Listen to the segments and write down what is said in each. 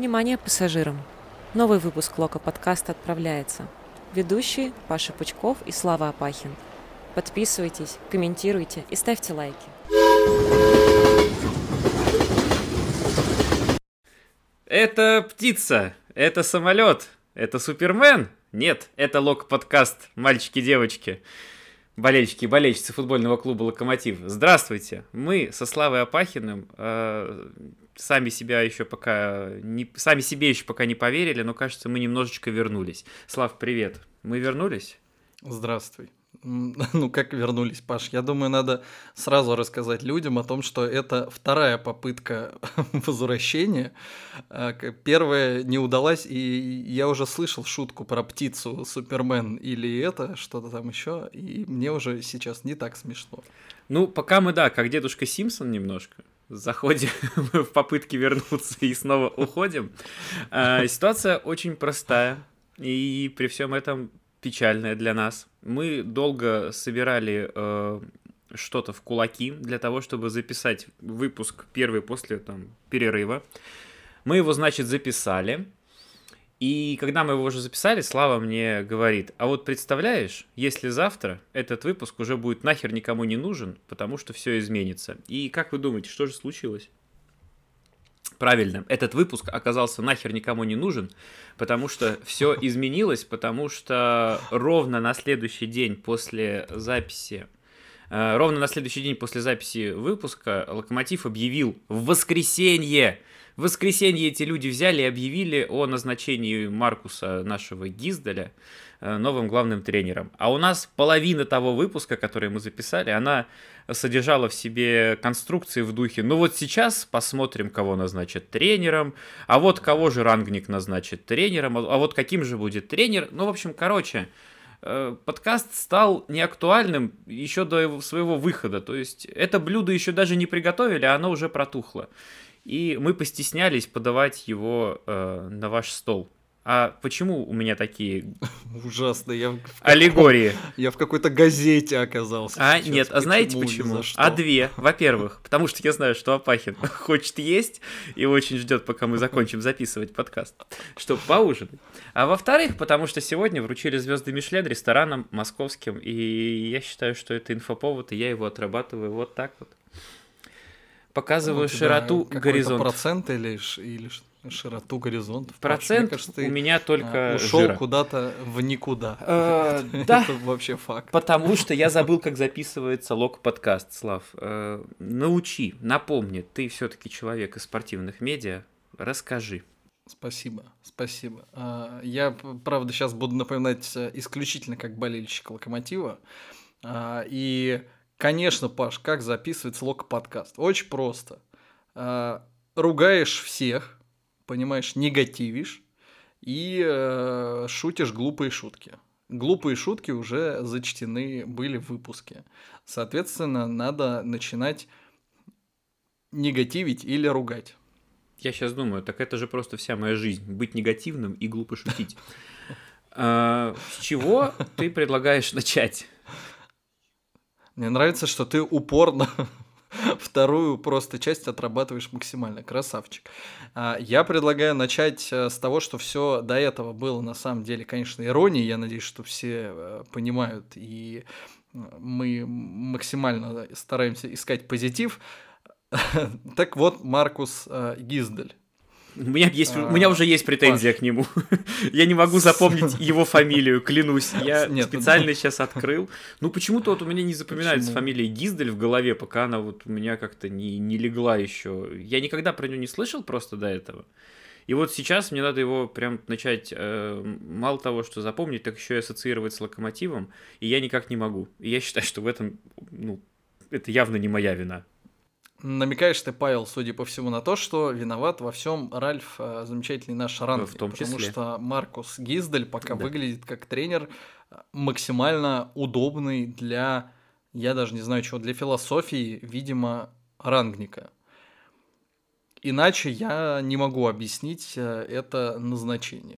Внимание пассажирам! Новый выпуск Лока подкаста отправляется. Ведущие Паша Пучков и Слава Апахин. Подписывайтесь, комментируйте и ставьте лайки. Это птица, это самолет, это Супермен. Нет, это Лок подкаст, мальчики-девочки болельщики и болельщицы футбольного клуба «Локомотив». Здравствуйте! Мы со Славой Апахиным э, сами себя еще пока не, сами себе еще пока не поверили, но кажется, мы немножечко вернулись. Слав, привет! Мы вернулись? Здравствуй. Ну, как вернулись, Паш? Я думаю, надо сразу рассказать людям о том, что это вторая попытка возвращения. А, первая не удалась, и я уже слышал шутку про птицу Супермен или это, что-то там еще, и мне уже сейчас не так смешно. Ну, пока мы, да, как дедушка Симпсон немножко заходим в попытки вернуться и снова уходим. А, ситуация очень простая. И при всем этом печальная для нас. Мы долго собирали э, что-то в кулаки для того, чтобы записать выпуск первый после там, перерыва. Мы его, значит, записали. И когда мы его уже записали, Слава мне говорит, а вот представляешь, если завтра этот выпуск уже будет нахер никому не нужен, потому что все изменится. И как вы думаете, что же случилось? Правильно, этот выпуск оказался нахер никому не нужен, потому что все изменилось, потому что ровно на следующий день после записи Ровно на следующий день после записи выпуска Локомотив объявил в воскресенье в воскресенье эти люди взяли и объявили о назначении Маркуса, нашего Гиздаля, э, новым главным тренером. А у нас половина того выпуска, который мы записали, она содержала в себе конструкции в духе, ну вот сейчас посмотрим, кого назначат тренером, а вот кого же Рангник назначит тренером, а вот каким же будет тренер. Ну, в общем, короче, э, подкаст стал неактуальным еще до своего выхода. То есть это блюдо еще даже не приготовили, а оно уже протухло. И мы постеснялись подавать его э, на ваш стол. А почему у меня такие ужасные я аллегории? Я в какой-то газете оказался. А сейчас. нет, а знаете почему? А две. Во-первых, потому что я знаю, что Апахин хочет есть и очень ждет, пока мы закончим записывать подкаст, чтобы поужинать. А во-вторых, потому что сегодня вручили звезды Мишлен ресторанам московским, и я считаю, что это инфоповод, и я его отрабатываю вот так вот. Показываю ну, широту горизонта. Процент или, или широту горизонта. Процент кажется, ты у меня только а, ушел куда-то в никуда. Э, да. Это вообще факт. Потому что я забыл, как записывается лог подкаст, Слав. Э, научи, напомни, ты все-таки человек из спортивных медиа. Расскажи. Спасибо, спасибо. А, я, правда, сейчас буду напоминать э, исключительно как болельщик локомотива. И Конечно, Паш, как записывается лок подкаст? Очень просто. Э, ругаешь всех, понимаешь, негативишь и э, шутишь глупые шутки. Глупые шутки уже зачтены были в выпуске. Соответственно, надо начинать негативить или ругать. Я сейчас думаю, так это же просто вся моя жизнь. Быть негативным и глупо шутить. А, с чего ты предлагаешь начать? Мне нравится, что ты упорно вторую просто часть отрабатываешь максимально. Красавчик. А, я предлагаю начать э, с того, что все до этого было на самом деле, конечно, иронией. Я надеюсь, что все э, понимают, и э, мы максимально стараемся искать позитив. Так вот, Маркус Гиздель. У меня, есть, а, у меня уже есть претензия Паш. к нему. я не могу запомнить его фамилию, клянусь. Я Нет, ну специально ну... сейчас открыл. Ну, почему-то вот у меня не запоминается почему? фамилия Гиздель в голове, пока она вот у меня как-то не, не легла еще. Я никогда про него не слышал просто до этого. И вот сейчас мне надо его прям начать, э, мало того, что запомнить, так еще и ассоциировать с локомотивом, и я никак не могу. И я считаю, что в этом, ну, это явно не моя вина. Намекаешь ты, Павел, судя по всему, на то, что виноват во всем Ральф, э, замечательный наш Ран. В том числе. Потому что Маркус Гиздель пока да. выглядит как тренер э, максимально удобный для, я даже не знаю чего, для философии, видимо, рангника. Иначе я не могу объяснить э, это назначение.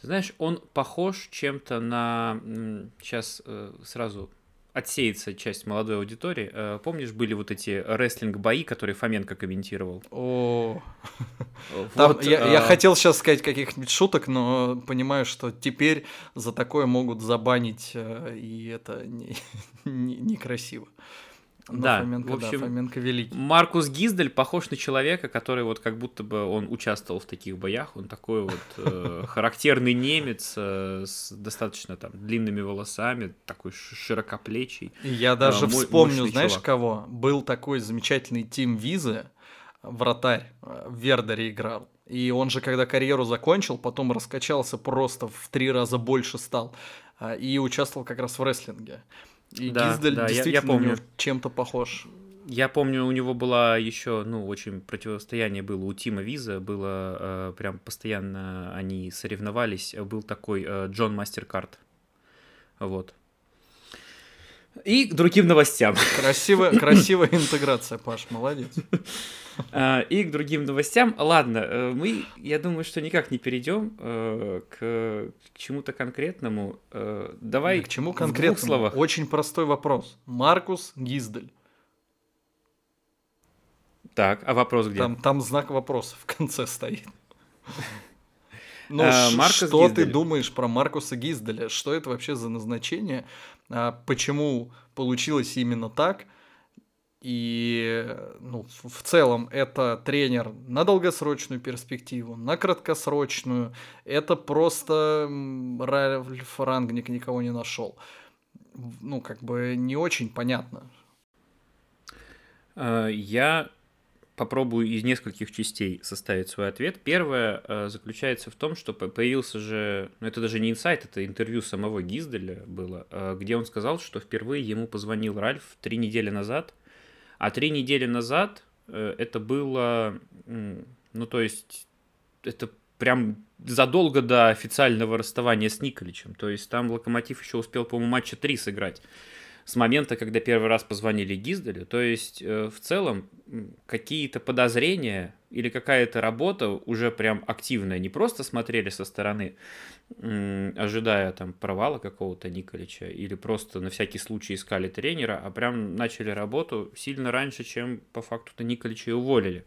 Ты знаешь, он похож чем-то на... Сейчас сразу отсеется часть молодой аудитории. Э, помнишь, были вот эти рестлинг-бои, которые Фоменко комментировал? О, вот, я, я хотел сейчас сказать каких-нибудь шуток, но понимаю, что теперь за такое могут забанить, и это некрасиво. Не, не красиво. Но да, Фоменко, в общем, да, Фоменко великий. Маркус Гиздель похож на человека, который вот как будто бы он участвовал в таких боях. Он такой вот э, характерный немец э, с достаточно там длинными волосами, такой широкоплечий. Я э, даже вспомню, знаешь чувак. кого? Был такой замечательный Тим Визе, вратарь, в Вердере играл. И он же, когда карьеру закончил, потом раскачался просто в три раза больше стал. И участвовал как раз в рестлинге. И да, Гиздель да, действительно я, я помню. чем-то похож. Я помню, у него была еще, ну, очень противостояние было у Тима Виза, было э, прям постоянно они соревновались. Был такой э, Джон Мастеркард. Вот. И к другим новостям. Красивая, красивая интеграция, Паш, молодец. А, и к другим новостям. Ладно, э, мы, я думаю, что никак не перейдем э, к, чему-то конкретному. Э, давай к чему конкретному? В двух словах. Очень простой вопрос. Маркус Гиздель. Так, а вопрос где? Там, там знак вопроса в конце стоит. Ну, а, что Гиздель. ты думаешь про Маркуса Гизделя? Что это вообще за назначение? А, почему получилось именно так? И ну, в целом это тренер на долгосрочную перспективу, на краткосрочную. Это просто Ральф Рангник никого не нашел. Ну, как бы не очень понятно. А, я попробую из нескольких частей составить свой ответ. Первое э, заключается в том, что появился же, ну это даже не инсайт, это интервью самого Гизделя было, э, где он сказал, что впервые ему позвонил Ральф три недели назад, а три недели назад э, это было, ну то есть это прям задолго до официального расставания с Николичем, то есть там Локомотив еще успел, по-моему, матча три сыграть с момента, когда первый раз позвонили Гизделю. То есть, э, в целом, какие-то подозрения или какая-то работа уже прям активная. Не просто смотрели со стороны, ожидая там провала какого-то Николича, или просто на всякий случай искали тренера, а прям начали работу сильно раньше, чем по факту-то Николича и уволили.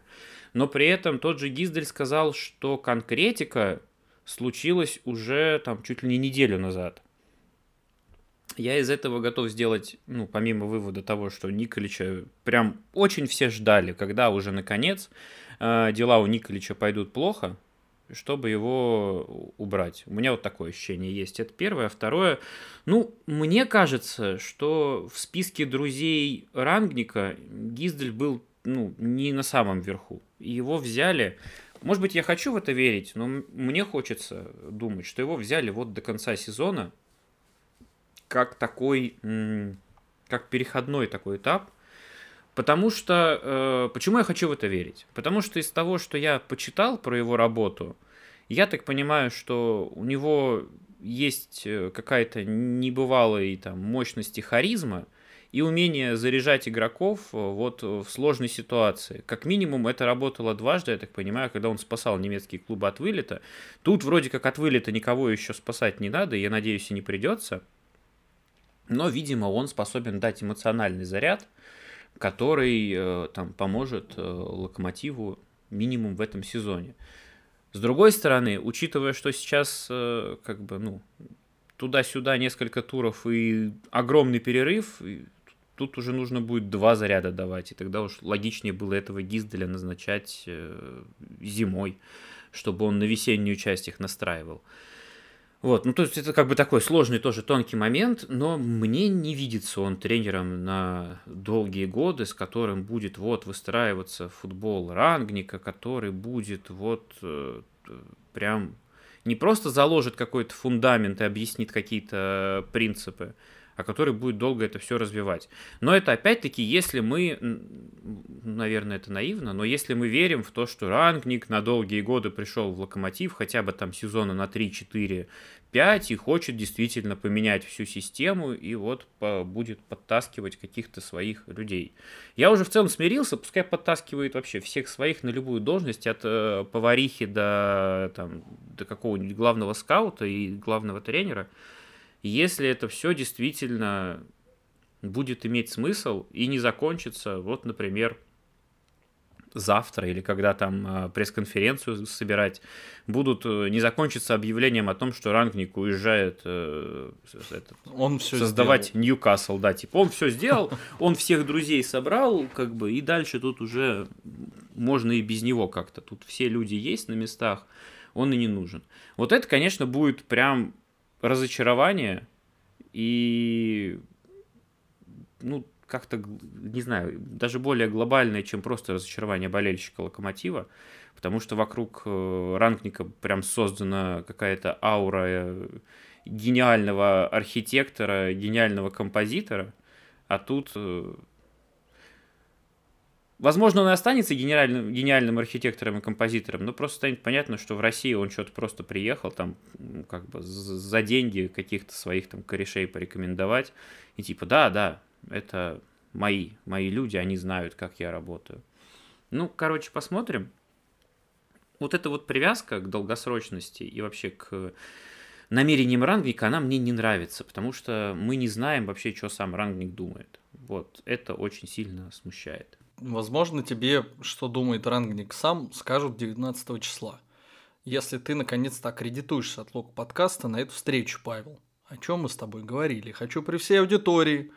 Но при этом тот же Гиздель сказал, что конкретика случилась уже там чуть ли не неделю назад я из этого готов сделать, ну, помимо вывода того, что Николича прям очень все ждали, когда уже наконец э, дела у Николича пойдут плохо, чтобы его убрать. У меня вот такое ощущение есть. Это первое. А второе, ну, мне кажется, что в списке друзей Рангника Гиздель был, ну, не на самом верху. Его взяли... Может быть, я хочу в это верить, но мне хочется думать, что его взяли вот до конца сезона, как такой, как переходной такой этап, потому что, э, почему я хочу в это верить? Потому что из того, что я почитал про его работу, я так понимаю, что у него есть э, какая-то небывалая там мощность и харизма, и умение заряжать игроков э, вот в сложной ситуации. Как минимум это работало дважды, я так понимаю, когда он спасал немецкие клубы от вылета. Тут вроде как от вылета никого еще спасать не надо, я надеюсь и не придется но, видимо, он способен дать эмоциональный заряд, который э, там поможет э, Локомотиву минимум в этом сезоне. С другой стороны, учитывая, что сейчас э, как бы, ну, туда-сюда несколько туров и огромный перерыв, и тут уже нужно будет два заряда давать, и тогда уж логичнее было этого Гизделя назначать зимой, чтобы он на весеннюю часть их настраивал. Вот, ну то есть это как бы такой сложный тоже тонкий момент, но мне не видится он тренером на долгие годы, с которым будет вот выстраиваться футбол рангника, который будет вот э, прям не просто заложит какой-то фундамент и объяснит какие-то принципы, а который будет долго это все развивать. Но это опять-таки, если мы, наверное, это наивно, но если мы верим в то, что Рангник на долгие годы пришел в Локомотив, хотя бы там сезона на 3-4 5 и хочет действительно поменять всю систему и вот по, будет подтаскивать каких-то своих людей. Я уже в целом смирился, пускай подтаскивает вообще всех своих на любую должность, от э, поварихи до, там, до какого-нибудь главного скаута и главного тренера. Если это все действительно будет иметь смысл и не закончится, вот, например, завтра или когда там а, пресс-конференцию собирать, будут э, не закончиться объявлением о том, что Рангник уезжает э, этот, он все создавать сделал. Ньюкасл, да, типа он все сделал, он всех друзей собрал, как бы, и дальше тут уже можно и без него как-то, тут все люди есть на местах, он и не нужен. Вот это, конечно, будет прям разочарование и ну, как-то, не знаю, даже более глобальное, чем просто разочарование болельщика Локомотива, потому что вокруг э, Рангника прям создана какая-то аура э, гениального архитектора, гениального композитора, а тут... Возможно, он и останется гениальным, гениальным архитектором и композитором, но просто станет понятно, что в России он что-то просто приехал, там, как бы за деньги каких-то своих там корешей порекомендовать, и типа, да, да, это мои, мои люди, они знают, как я работаю. Ну, короче, посмотрим. Вот эта вот привязка к долгосрочности и вообще к намерениям рангника, она мне не нравится, потому что мы не знаем вообще, что сам рангник думает. Вот, это очень сильно смущает. Возможно, тебе, что думает рангник сам, скажут 19 числа. Если ты наконец-то аккредитуешься от лог подкаста на эту встречу, Павел. О чем мы с тобой говорили? Хочу при всей аудитории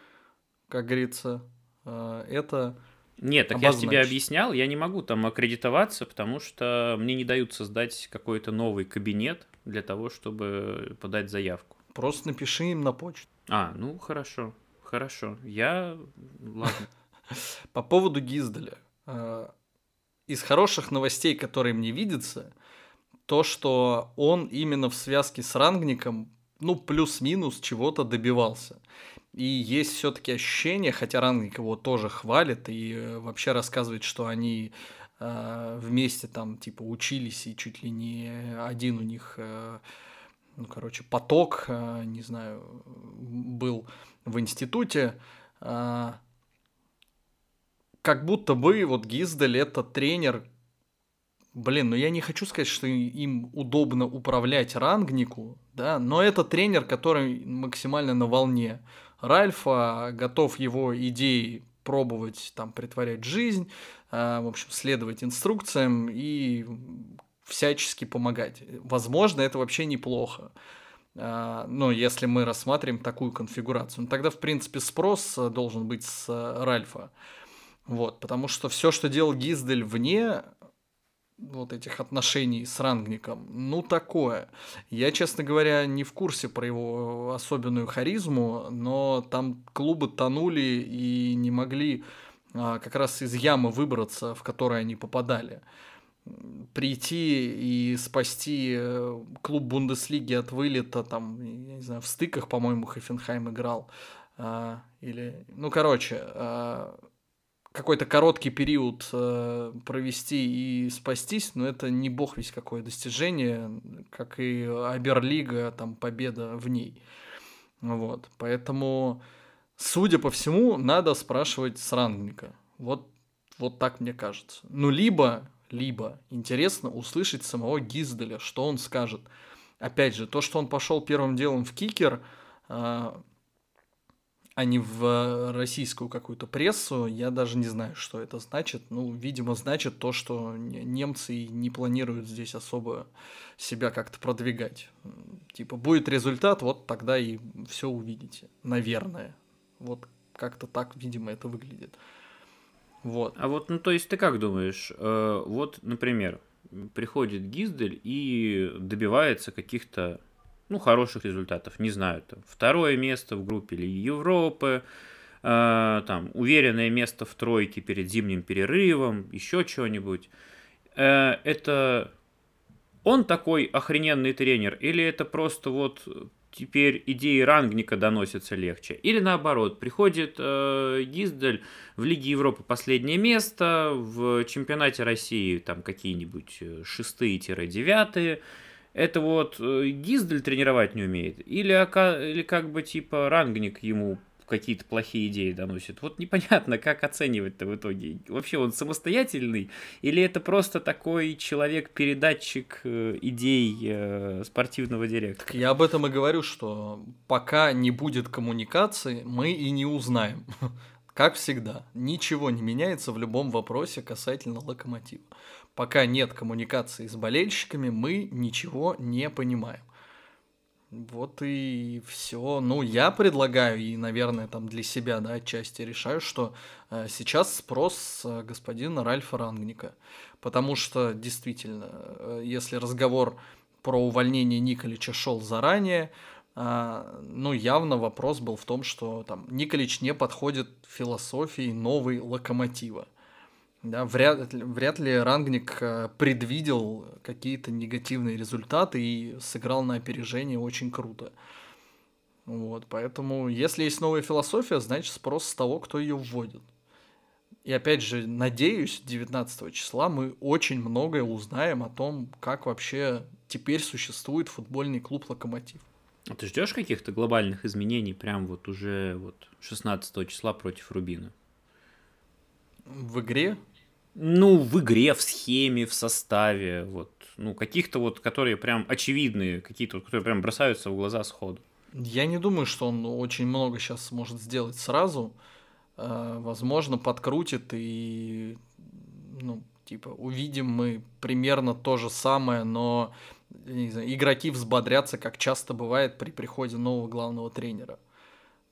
как говорится, э, это нет, так обозначить. я тебе объяснял, я не могу там аккредитоваться, потому что мне не дают создать какой-то новый кабинет для того, чтобы подать заявку. Просто напиши им на почту. А, ну хорошо, хорошо. Я... Ладно. По поводу Гиздаля. Э, из хороших новостей, которые мне видятся, то, что он именно в связке с Рангником, ну, плюс-минус чего-то добивался. И есть все-таки ощущение, хотя Рангник его тоже хвалит и э, вообще рассказывает, что они э, вместе там типа учились и чуть ли не один у них, э, ну короче, поток, э, не знаю, был в институте. Э, как будто бы вот Гиздель это тренер, Блин, ну я не хочу сказать, что им удобно управлять рангнику, да, но это тренер, который максимально на волне. Ральфа, готов его идеи пробовать там притворять жизнь, а, в общем, следовать инструкциям и всячески помогать. Возможно, это вообще неплохо. Ну, если мы рассматриваем такую конфигурацию. Ну, тогда, в принципе, спрос должен быть с Ральфа. Вот, потому что все, что делал Гиздель вне вот этих отношений с Рангником, ну такое. Я, честно говоря, не в курсе про его особенную харизму, но там клубы тонули и не могли а, как раз из ямы выбраться, в которой они попадали. Прийти и спасти э, клуб Бундеслиги от вылета, там, я не знаю, в стыках, по-моему, Хофенхайм играл. А, или, ну, короче, а, какой-то короткий период э, провести и спастись, но это не бог весь какое достижение, как и Аберлига, там победа в ней. Вот, поэтому, судя по всему, надо спрашивать с рангника. Вот, вот так мне кажется. Ну, либо, либо интересно услышать самого Гизделя, что он скажет. Опять же, то, что он пошел первым делом в кикер, э, а не в российскую какую-то прессу, я даже не знаю, что это значит. Ну, видимо, значит то, что немцы не планируют здесь особо себя как-то продвигать. Типа, будет результат, вот тогда и все увидите. Наверное. Вот как-то так, видимо, это выглядит. Вот. А вот, ну, то есть ты как думаешь? Э, вот, например, приходит Гиздель и добивается каких-то ну, хороших результатов, не знаю, там, второе место в группе Лиги Европы, э, там, уверенное место в тройке перед зимним перерывом, еще что-нибудь. Э, это он такой охрененный тренер, или это просто вот теперь идеи рангника доносятся легче. Или наоборот, приходит э, Гиздель в Лиге Европы последнее место, в чемпионате России там какие-нибудь э, шестые-девятые, это вот э, Гиздель тренировать не умеет? Или, или как бы типа рангник ему какие-то плохие идеи доносит. Вот непонятно, как оценивать-то в итоге. Вообще он самостоятельный или это просто такой человек-передатчик э, идей э, спортивного директора? Так я об этом и говорю, что пока не будет коммуникации, мы и не узнаем. Как всегда, ничего не меняется в любом вопросе касательно локомотива. Пока нет коммуникации с болельщиками, мы ничего не понимаем. Вот и все. Ну, я предлагаю, и, наверное, там для себя, да, отчасти решаю, что э, сейчас спрос с э, господина Ральфа Рангника. Потому что, действительно, э, если разговор про увольнение Николича шел заранее, э, ну, явно вопрос был в том, что там Николич не подходит философии новой локомотива. Да, вряд, вряд ли Рангник э, предвидел какие-то негативные результаты и сыграл на опережение очень круто. Вот, поэтому, если есть новая философия, значит спрос с того, кто ее вводит. И опять же, надеюсь, 19 числа мы очень многое узнаем о том, как вообще теперь существует футбольный клуб «Локомотив». А ты ждешь каких-то глобальных изменений прям вот уже вот 16 числа против Рубина? В игре? Ну, в игре, в схеме, в составе, вот, ну, каких-то вот, которые прям очевидные, какие-то, вот, которые прям бросаются в глаза сходу. Я не думаю, что он очень много сейчас сможет сделать сразу. Э, возможно, подкрутит и, ну, типа, увидим мы примерно то же самое, но не знаю, игроки взбодрятся, как часто бывает при приходе нового главного тренера.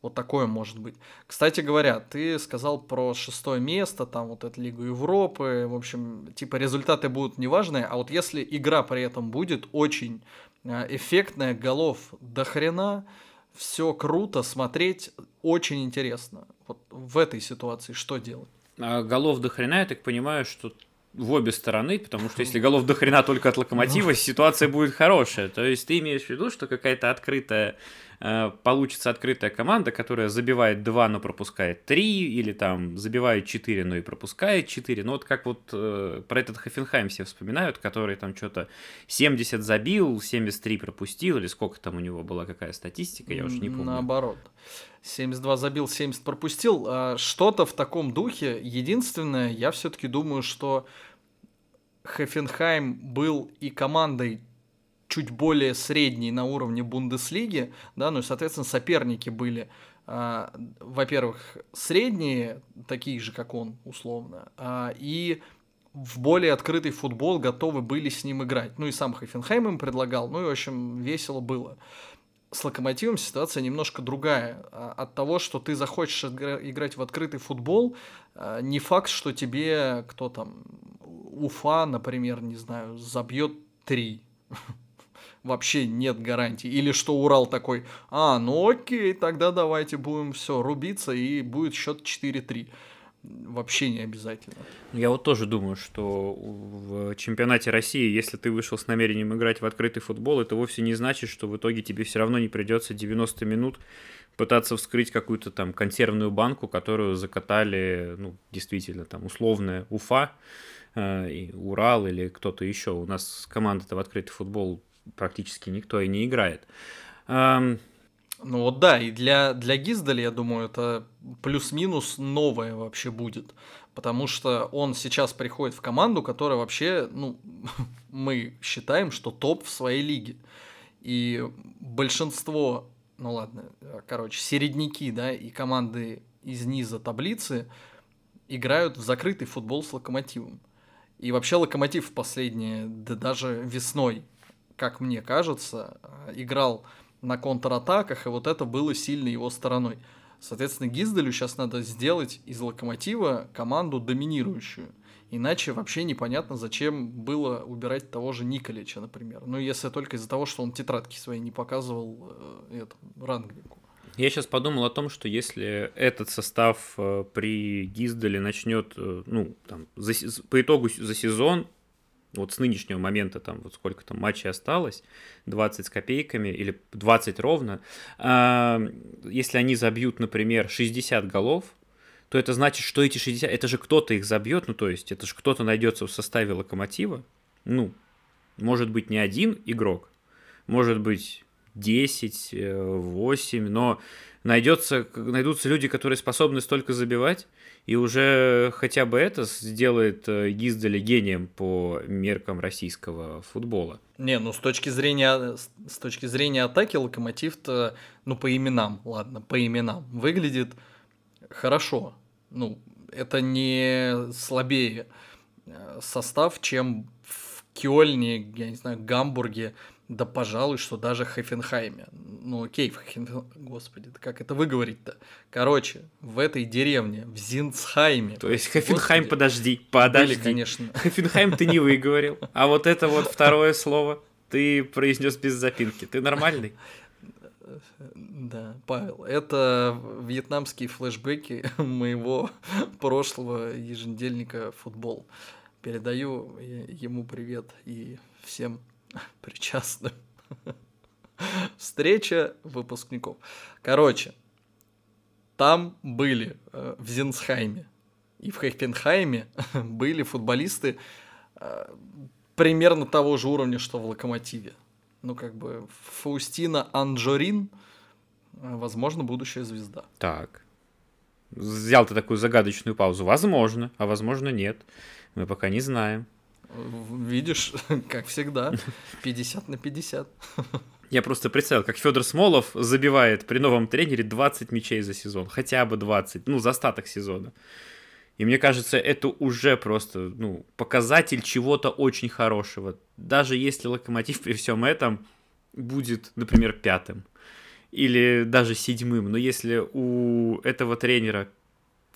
Вот такое может быть. Кстати говоря, ты сказал про шестое место, там вот эту Лигу Европы, в общем, типа результаты будут неважные, а вот если игра при этом будет очень э, эффектная, голов до хрена, все круто, смотреть очень интересно. Вот в этой ситуации что делать? А голов до хрена, я так понимаю, что в обе стороны, потому что если голов до хрена только от локомотива, ситуация будет хорошая. То есть ты имеешь в виду, что какая-то открытая получится открытая команда, которая забивает 2, но пропускает 3, или там забивает 4, но и пропускает 4. Ну вот как вот э, про этот Хофенхайм все вспоминают, который там что-то 70 забил, 73 пропустил, или сколько там у него была, какая статистика, я уже не помню. Наоборот. 72 забил, 70 пропустил. А что-то в таком духе. Единственное, я все-таки думаю, что Хофенхайм был и командой чуть более средний на уровне Бундеслиги, да, ну и, соответственно, соперники были, а, во-первых, средние, такие же, как он, условно, а, и в более открытый футбол готовы были с ним играть. Ну и сам Хофенхайм им предлагал, ну и, в общем, весело было. С Локомотивом ситуация немножко другая. А, от того, что ты захочешь играть в открытый футбол, не факт, что тебе кто там, Уфа, например, не знаю, забьет три вообще нет гарантии. Или что Урал такой, а, ну окей, тогда давайте будем все рубиться, и будет счет 4-3 вообще не обязательно. Я вот тоже думаю, что в чемпионате России, если ты вышел с намерением играть в открытый футбол, это вовсе не значит, что в итоге тебе все равно не придется 90 минут пытаться вскрыть какую-то там консервную банку, которую закатали, ну, действительно, там, условная Уфа, э, Урал или кто-то еще. У нас команда-то в открытый футбол практически никто и не играет. Ну вот да, и для, для Гиздаля, я думаю, это плюс-минус новое вообще будет. Потому что он сейчас приходит в команду, которая вообще, ну, мы считаем, что топ в своей лиге. И большинство, ну ладно, короче, середняки, да, и команды из низа таблицы играют в закрытый футбол с локомотивом. И вообще локомотив в последние, да даже весной как мне кажется, э, играл на контратаках, и вот это было сильной его стороной. Соответственно, Гизделю сейчас надо сделать из Локомотива команду доминирующую. Иначе вообще непонятно, зачем было убирать того же Николича, например. Ну, если только из-за того, что он тетрадки свои не показывал э, этому, Рангнику. Я сейчас подумал о том, что если этот состав э, при Гизделе начнет, э, ну, там, за, по итогу за сезон вот с нынешнего момента, там, вот сколько там матчей осталось, 20 с копейками или 20 ровно, если они забьют, например, 60 голов, то это значит, что эти 60, это же кто-то их забьет, ну, то есть, это же кто-то найдется в составе локомотива, ну, может быть, не один игрок, может быть, 10, 8, э, но найдется, найдутся люди, которые способны столько забивать, и уже хотя бы это сделает э, Гиздаля гением по меркам российского футбола. Не, ну с точки зрения, с точки зрения атаки Локомотив-то, ну по именам, ладно, по именам, выглядит хорошо. Ну, это не слабее э, состав, чем в Кёльне, я не знаю, Гамбурге, да, пожалуй, что даже Хефенхайме. Ну, окей, в Хефен... Господи, как это выговорить-то? Короче, в этой деревне, в Зинцхайме. То есть Хефенхайм, Господи, подожди, подожди. Были, конечно. Хефенхайм ты не выговорил, а вот это вот второе слово ты произнес без запинки. Ты нормальный? Да, Павел, это вьетнамские флешбеки моего прошлого еженедельника «Футбол». Передаю ему привет и всем причастным. Встреча выпускников. Короче, там были э, в Зинсхайме и в Хейхтенхайме были футболисты э, примерно того же уровня, что в Локомотиве. Ну, как бы Фаустина Анджорин, э, возможно, будущая звезда. Так. Взял ты такую загадочную паузу. Возможно, а возможно нет. Мы пока не знаем. Видишь, как всегда, 50 на 50. Я просто представил, как Федор Смолов забивает при новом тренере 20 мячей за сезон. Хотя бы 20, ну, за остаток сезона. И мне кажется, это уже просто ну, показатель чего-то очень хорошего. Даже если локомотив при всем этом будет, например, пятым или даже седьмым. Но если у этого тренера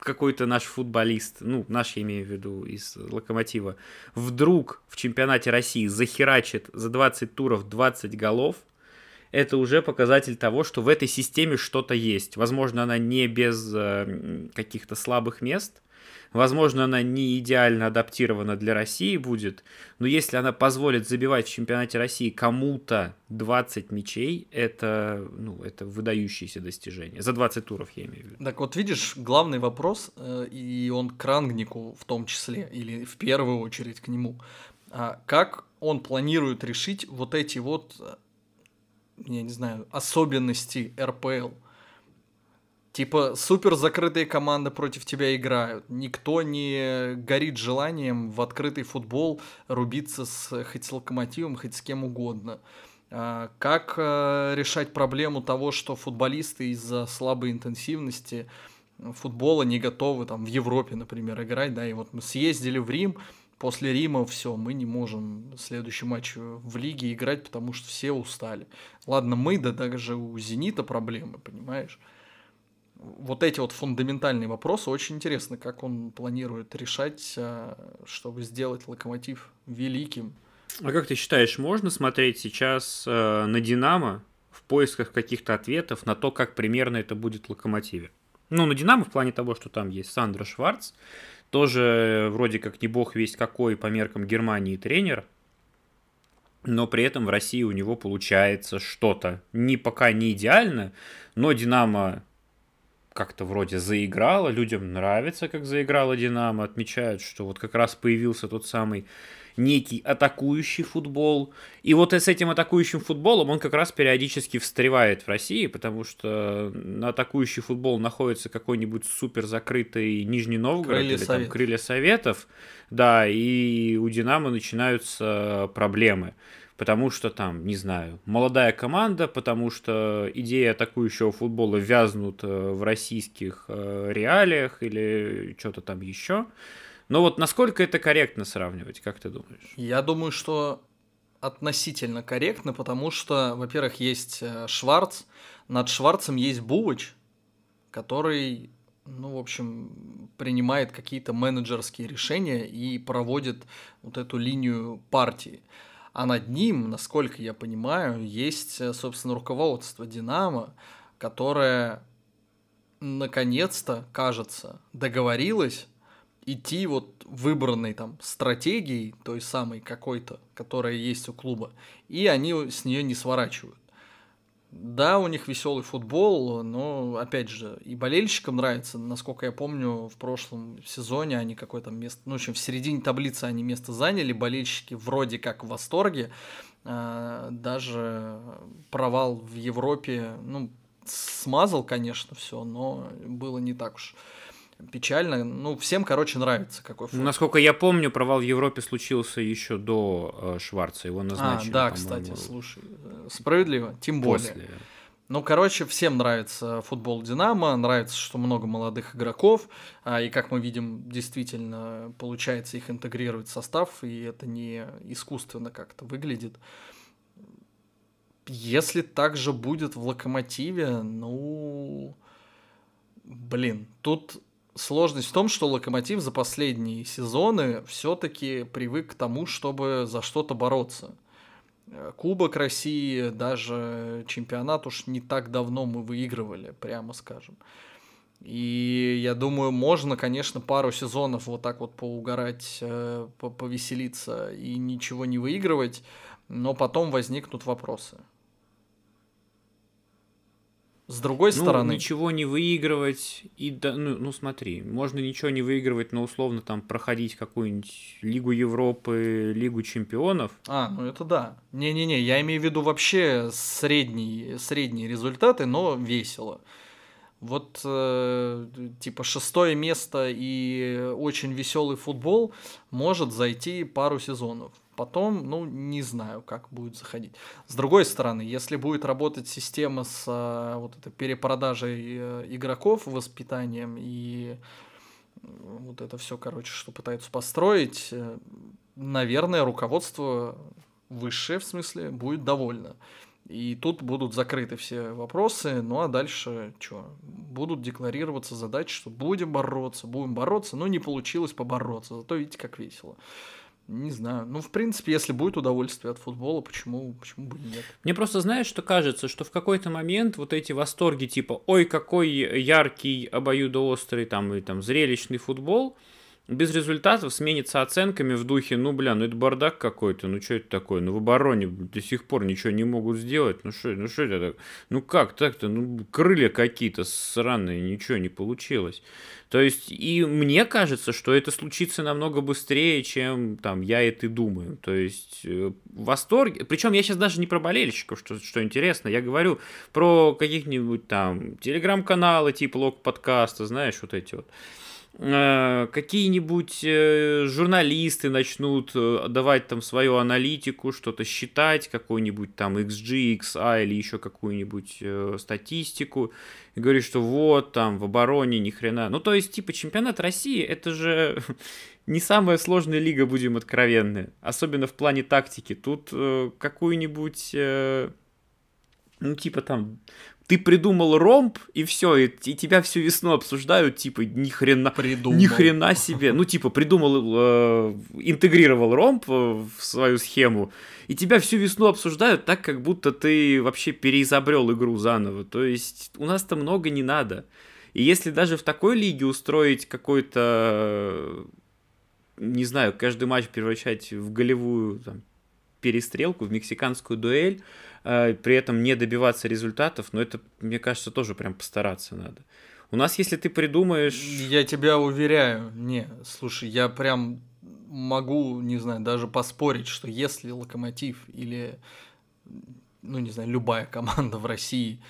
какой-то наш футболист, ну, наш я имею в виду, из Локомотива, вдруг в чемпионате России захерачит за 20 туров 20 голов, это уже показатель того, что в этой системе что-то есть. Возможно, она не без э, каких-то слабых мест, Возможно, она не идеально адаптирована для России будет, но если она позволит забивать в чемпионате России кому-то 20 мячей, это, ну, это выдающееся достижение. За 20 туров, я имею в виду. Так вот, видишь, главный вопрос, э, и он к Рангнику в том числе, или в первую очередь к нему. А как он планирует решить вот эти вот, э, я не знаю, особенности РПЛ? Типа супер закрытые команды против тебя играют. Никто не горит желанием в открытый футбол рубиться с хоть с локомотивом, хоть с кем угодно. А, как э, решать проблему того, что футболисты из-за слабой интенсивности футбола не готовы там в Европе, например, играть, да, и вот мы съездили в Рим, после Рима все, мы не можем следующий матч в лиге играть, потому что все устали. Ладно, мы, да даже у Зенита проблемы, понимаешь? Вот эти вот фундаментальные вопросы очень интересно, как он планирует решать, а, чтобы сделать локомотив великим. А как ты считаешь, можно смотреть сейчас э, на Динамо в поисках каких-то ответов на то, как примерно это будет в локомотиве? Ну, на Динамо в плане того, что там есть Сандра Шварц, тоже вроде как не бог весь какой по меркам Германии тренер, но при этом в России у него получается что-то. Не пока не идеально, но Динамо как-то вроде заиграла, людям нравится, как заиграла Динамо, отмечают, что вот как раз появился тот самый некий атакующий футбол. И вот с этим атакующим футболом он как раз периодически встревает в России, потому что на атакующий футбол находится какой-нибудь супер закрытый Нижний Новгород крылья или там Крылья Советов. Да, и у Динамо начинаются проблемы потому что там, не знаю, молодая команда, потому что идеи атакующего футбола вязнут э, в российских э, реалиях или что-то там еще. Но вот насколько это корректно сравнивать, как ты думаешь? Я думаю, что относительно корректно, потому что, во-первых, есть э, Шварц, над Шварцем есть Бувач, который, ну, в общем, принимает какие-то менеджерские решения и проводит вот эту линию партии. А над ним, насколько я понимаю, есть, э, собственно, руководство Динамо, которое наконец-то, кажется, договорилось идти вот выбранной там стратегией, той самой какой-то, которая есть у клуба, и они с нее не сворачивают. Да, у них веселый футбол, но, опять же, и болельщикам нравится. Насколько я помню, в прошлом сезоне они какое-то место, ну, в общем, в середине таблицы они место заняли, болельщики вроде как в восторге. А, даже провал в Европе, ну, смазал, конечно, все, но было не так уж печально. Ну, всем, короче, нравится какой футбол. Насколько я помню, провал в Европе случился еще до э, Шварца. Его назначили. А, да, кстати, слушай, э, справедливо, тем более. После. Ну, короче, всем нравится футбол Динамо, нравится, что много молодых игроков, а, и, как мы видим, действительно получается их интегрировать в состав, и это не искусственно как-то выглядит. Если так же будет в Локомотиве, ну, блин, тут сложность в том, что Локомотив за последние сезоны все-таки привык к тому, чтобы за что-то бороться. Э, Кубок России, даже чемпионат уж не так давно мы выигрывали, прямо скажем. И я думаю, можно, конечно, пару сезонов вот так вот поугарать, э, повеселиться и ничего не выигрывать, но потом возникнут вопросы. С другой ну, стороны... ничего не выигрывать, и да, ну, ну смотри, можно ничего не выигрывать, но условно там проходить какую-нибудь Лигу Европы, Лигу Чемпионов. А, ну это да. Не-не-не, я имею в виду вообще средние, средние результаты, но весело. Вот э, типа шестое место и очень веселый футбол может зайти пару сезонов. Потом, ну, не знаю, как будет заходить. С другой стороны, если будет работать система с а, вот этой перепродажей э, игроков, воспитанием и вот это все, короче, что пытаются построить, э, наверное, руководство высшее, в смысле, будет довольно. И тут будут закрыты все вопросы, ну а дальше что? Будут декларироваться задачи, что будем бороться, будем бороться, но не получилось побороться, зато видите, как весело. Не знаю. Ну, в принципе, если будет удовольствие от футбола, почему, почему бы нет? Мне просто, знаешь, что кажется, что в какой-то момент вот эти восторги типа «Ой, какой яркий, обоюдоострый там и там зрелищный футбол», без результатов сменится оценками в духе, ну, бля, ну это бардак какой-то, ну что это такое, ну в обороне до сих пор ничего не могут сделать, ну что, ну что это так, ну как так-то, ну крылья какие-то сраные, ничего не получилось. То есть, и мне кажется, что это случится намного быстрее, чем там я и ты думаем. То есть, э, восторг. Причем я сейчас даже не про болельщиков, что, что интересно. Я говорю про каких-нибудь там телеграм-каналы типа лог подкаста, знаешь, вот эти вот. Э, какие-нибудь э, журналисты начнут э, давать там свою аналитику, что-то считать, какой-нибудь там XG, XA или еще какую-нибудь статистику, и говорить, что вот там в обороне ни хрена. Ну, то есть, типа, чемпионат России это же не самая сложная лига, будем откровенны, особенно в плане тактики. Тут какую-нибудь ну, типа там ты придумал ромб, и все, и, и тебя всю весну обсуждают, типа, ни хрена, придумал. ни хрена себе. Ну, типа, придумал, э, интегрировал ромб э, в свою схему, и тебя всю весну обсуждают так, как будто ты вообще переизобрел игру заново. То есть, у нас-то много не надо. И если даже в такой лиге устроить какой-то, не знаю, каждый матч превращать в голевую там, перестрелку, в мексиканскую дуэль, э, при этом не добиваться результатов, но это, мне кажется, тоже прям постараться надо. У нас, если ты придумаешь... Я тебя уверяю, не, слушай, я прям могу, не знаю, даже поспорить, что если Локомотив или, ну, не знаю, любая команда в России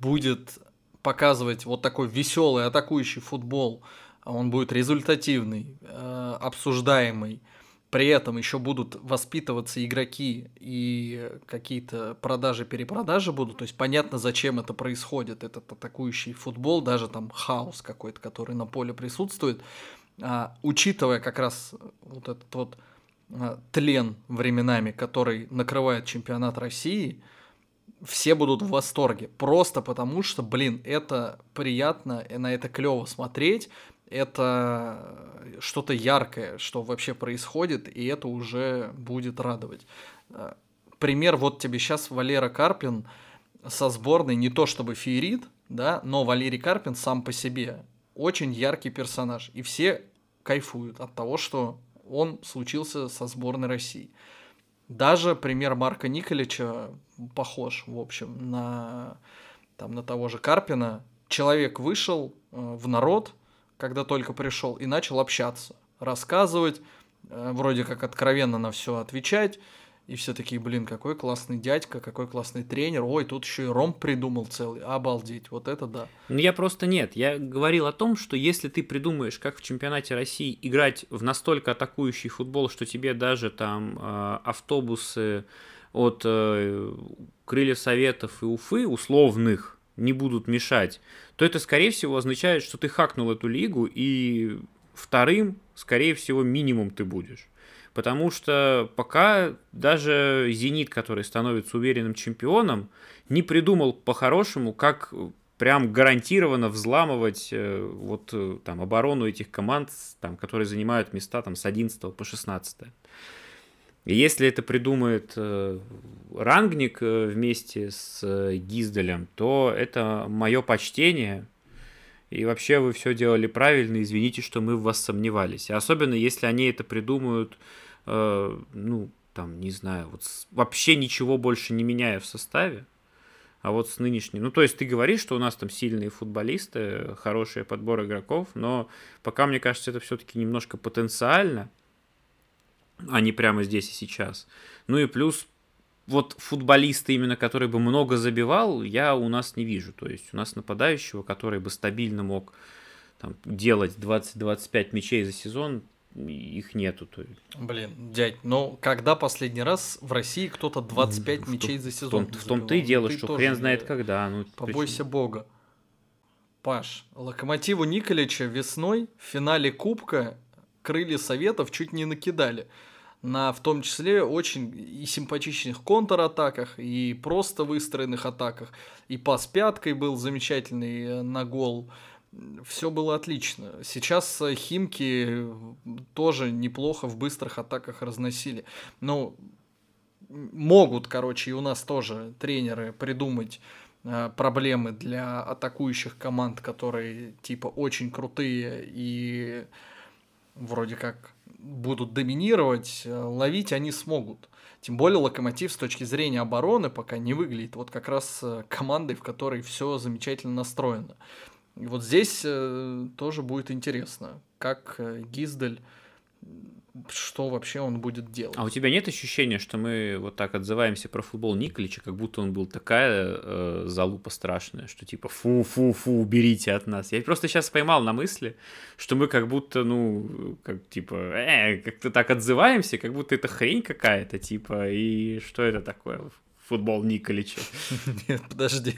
будет показывать вот такой веселый атакующий футбол, а он будет результативный, э, обсуждаемый, при этом еще будут воспитываться игроки и какие-то продажи-перепродажи будут, то есть понятно, зачем это происходит, этот атакующий футбол, даже там хаос какой-то, который на поле присутствует, а, учитывая как раз вот этот вот а, тлен временами, который накрывает чемпионат России, все будут в восторге. Просто потому что, блин, это приятно, и на это клево смотреть это что-то яркое, что вообще происходит, и это уже будет радовать. Э, пример вот тебе сейчас Валера Карпин со сборной не то чтобы феерит, да, но Валерий Карпин сам по себе очень яркий персонаж, и все кайфуют от того, что он случился со сборной России. Даже пример Марка Николича похож, в общем, на, там, на того же Карпина. Человек вышел э, в народ, когда только пришел, и начал общаться, рассказывать, э, вроде как откровенно на все отвечать. И все такие, блин, какой классный дядька, какой классный тренер. Ой, тут еще и ром придумал целый. Обалдеть, вот это да. Ну я просто нет. Я говорил о том, что если ты придумаешь, как в чемпионате России играть в настолько атакующий футбол, что тебе даже там э, автобусы от э, Крыльев Советов и Уфы условных не будут мешать, то это, скорее всего, означает, что ты хакнул эту лигу, и вторым, скорее всего, минимум ты будешь. Потому что пока даже «Зенит», который становится уверенным чемпионом, не придумал по-хорошему, как прям гарантированно взламывать э, вот э, там оборону этих команд, там, которые занимают места там с 11 по 16. Если это придумает э, Рангник э, вместе с э, Гизделем, то это мое почтение. И вообще вы все делали правильно, извините, что мы в вас сомневались. Особенно если они это придумают ну, там, не знаю, вот вообще ничего больше не меняя в составе, а вот с нынешним... Ну, то есть ты говоришь, что у нас там сильные футболисты, хороший подбор игроков, но пока, мне кажется, это все-таки немножко потенциально, а не прямо здесь и сейчас. Ну и плюс вот футболисты именно, который бы много забивал, я у нас не вижу. То есть у нас нападающего, который бы стабильно мог там, делать 20-25 мячей за сезон, их нету. То есть. Блин, дядь, но когда последний раз в России кто-то 25 в мячей за сезон В, том, в том-то и дело, что хрен знает когда. Ну, побойся причем... бога. Паш, Локомотиву Николича весной в финале Кубка крылья Советов чуть не накидали. На в том числе очень и симпатичных контратаках, и просто выстроенных атаках. И пас пяткой был замечательный э, на гол все было отлично. Сейчас э, Химки тоже неплохо в быстрых атаках разносили. Но могут, короче, и у нас тоже тренеры придумать э, проблемы для атакующих команд, которые типа очень крутые и вроде как будут доминировать, э, ловить они смогут. Тем более Локомотив с точки зрения обороны пока не выглядит вот как раз командой, в которой все замечательно настроено. И вот здесь э, тоже будет интересно, как э, Гиздель, что вообще он будет делать. А у тебя нет ощущения, что мы вот так отзываемся про футбол Николича, как будто он был такая э, залупа страшная, что типа фу-фу-фу, уберите от нас. Я просто сейчас поймал на мысли, что мы как будто, ну, как типа, э, как-то так отзываемся, как будто это хрень какая-то, типа, и что это такое? Футбол Николича. Нет, подожди.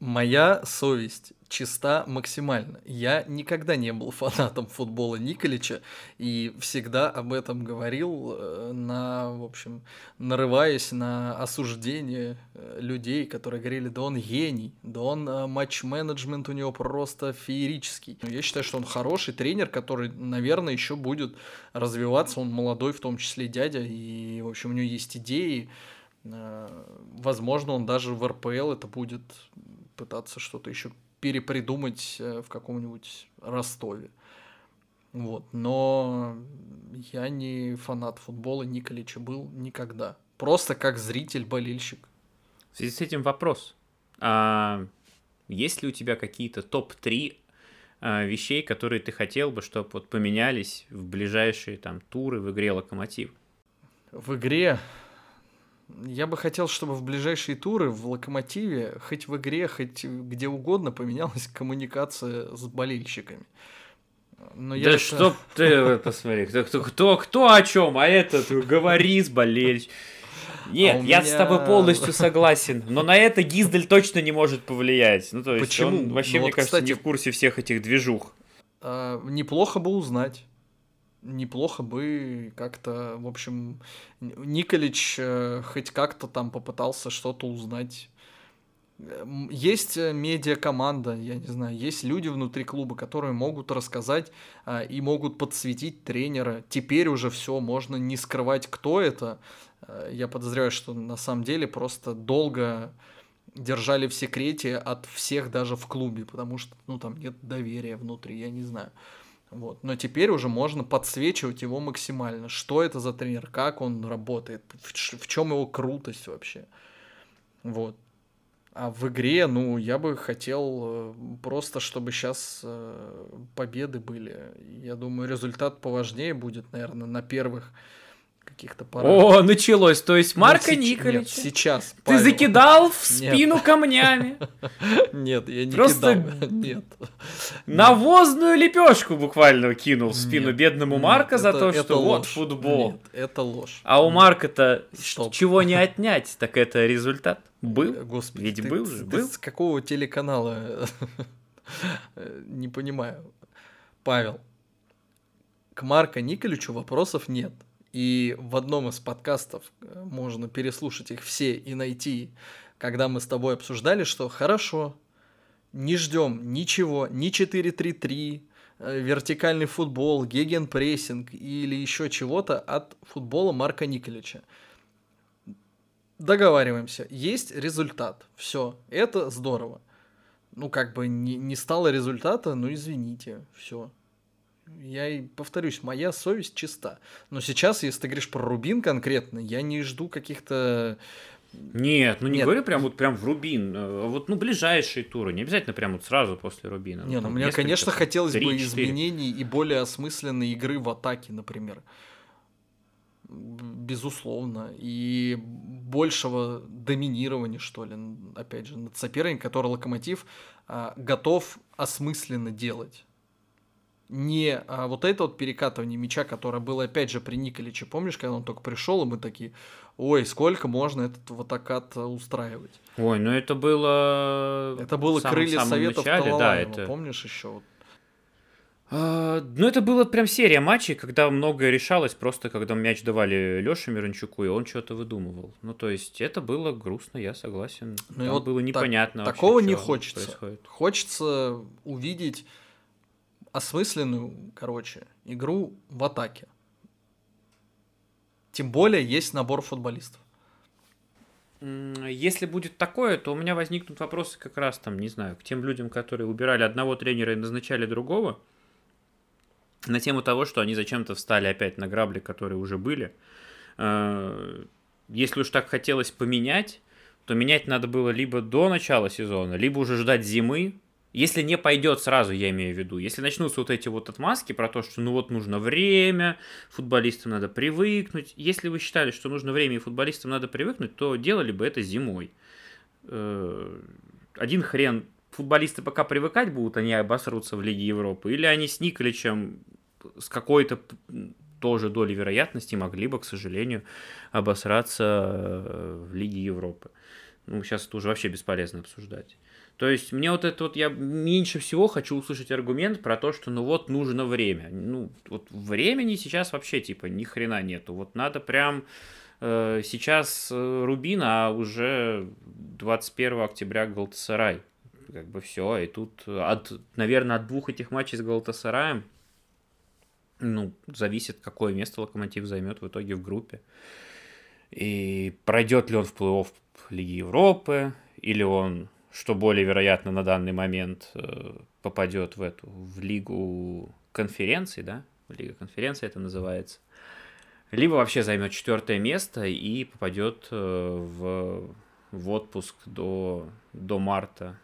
Моя совесть чиста максимально. Я никогда не был фанатом футбола Николича и всегда об этом говорил, э, на, в общем, нарываясь на осуждение э, людей, которые говорили, да он гений, да он э, матч-менеджмент у него просто феерический. Я считаю, что он хороший тренер, который, наверное, еще будет развиваться. Он молодой, в том числе дядя, и, в общем, у него есть идеи. Возможно, он даже в РПЛ это будет пытаться что-то еще перепридумать э, в каком-нибудь Ростове. Вот. Но я не фанат футбола Николича был никогда. Просто как зритель-болельщик. В связи с этим вопрос. А есть ли у тебя какие-то топ-3 а, вещей, которые ты хотел бы, чтобы вот поменялись в ближайшие там туры в игре Локомотив? В игре я бы хотел, чтобы в ближайшие туры в Локомотиве, хоть в игре, хоть где угодно, поменялась коммуникация с болельщиками. Но да я что ты, посмотри, кто, кто, кто, кто о чем, а этот говори с болельщиком. Нет, а я меня... с тобой полностью согласен, но на это Гиздель точно не может повлиять. Ну, то есть Почему? он вообще, ну, мне вот, кажется, кстати, не в курсе всех этих движух. А, неплохо бы узнать неплохо бы как-то, в общем, Николич э, хоть как-то там попытался что-то узнать. Есть э, медиа-команда, я не знаю, есть люди внутри клуба, которые могут рассказать а, и могут подсветить тренера. Теперь уже все, можно не скрывать, кто это. А, я подозреваю, что на самом деле просто долго держали в секрете от всех даже в клубе, потому что, ну, там нет доверия внутри, я не знаю. Вот. Но теперь уже можно подсвечивать его максимально. Что это за тренер, как он работает, в, в чем его крутость вообще. Вот. А в игре, ну, я бы хотел э, просто, чтобы сейчас э, победы были. Я думаю, результат поважнее будет, наверное, на первых каких-то парах. О, началось. То есть Марка Нет, Николича Нет, сейчас. ты Павел. закидал в Нет. спину камнями. Нет, я не Просто кидал. Нет. Навозную лепешку буквально кинул в спину Нет. бедному Нет, Марка за это- то, это что вот ложь. футбол. Нет, это ложь. А у Марка-то чего не отнять, так это результат. Был. Э, Господи, Ведь ты- был ты- же, ты был. с какого телеканала? Э, Не понимаю. Павел, к Марко Николичу вопросов нет. И в одном из подкастов э, можно переслушать их все и найти, когда мы с тобой обсуждали, что хорошо, не ждем ничего, ни 4-3-3, э, вертикальный футбол, гегенпрессинг или еще чего-то от футбола Марка Николича. Договариваемся. Есть результат. Все. Это здорово. Ну, как бы не, не стало результата, ну, извините. Все. Я и повторюсь, моя совесть чиста. Но сейчас, если ты говоришь про Рубин конкретно, я не жду каких-то... Нет, ну не Нет. говорю прям вот прям в Рубин. э, Вот, ну, ближайшие туры. Не обязательно прям вот сразу после Рубина. Не, ну, там мне, конечно, хотелось бы 3-4. изменений и более осмысленной игры в атаке, например. Безусловно. И большего доминирования, что ли, опять же, над соперником, который Локомотив а, готов осмысленно делать. Не а, вот это вот перекатывание мяча, которое было, опять же, при Николиче. Помнишь, когда он только пришел, и мы такие, ой, сколько можно этот вот атакат а, устраивать? Ой, ну это было... Это было в самом- крылья Советов начале, да, это... помнишь еще? Вот А, Ну, это была прям серия матчей, когда многое решалось, просто когда мяч давали Лёше Мирончуку, и он что-то выдумывал. Ну, то есть, это было грустно, я согласен. Ну Там вот было так- непонятно вообще, такого не хочется. происходит. Хочется увидеть осмысленную, короче, игру в атаке. Тем более есть набор футболистов. Если будет такое, то у меня возникнут вопросы как раз там, не знаю, к тем людям, которые убирали одного тренера и назначали другого, на тему того, что они зачем-то встали опять на грабли, которые уже были. Э, Если уж так хотелось поменять, то менять надо было либо до начала сезона, либо уже ждать зимы. Если не пойдет сразу, я имею в виду, если начнутся вот эти вот отмазки про то, что ну вот нужно время, футболистам надо привыкнуть. Если вы считали, что нужно время и футболистам надо привыкнуть, то делали бы это зимой. Э, Один хрен, футболисты пока привыкать будут, они обосрутся в Лиге Европы, или они с Николичем с какой-то тоже долей вероятности могли бы, к сожалению, обосраться э, в Лиге Европы. Ну, сейчас это уже вообще бесполезно обсуждать. То есть мне вот это вот, я меньше всего хочу услышать аргумент про то, что ну вот нужно время. Ну, вот времени сейчас вообще типа ни хрена нету. Вот надо прям э, сейчас э, Рубин, а уже 21 октября Галтасарай. Как бы все, и тут от, наверное, от двух этих матчей с Галтасараем ну, зависит, какое место Локомотив займет в итоге в группе. И пройдет ли он в плей-офф Лиги Европы, или он, что более вероятно на данный момент, э, попадет в эту, в Лигу конференций, да? Лига конференций это называется. Либо вообще займет четвертое место и попадет э, в, в отпуск до, до марта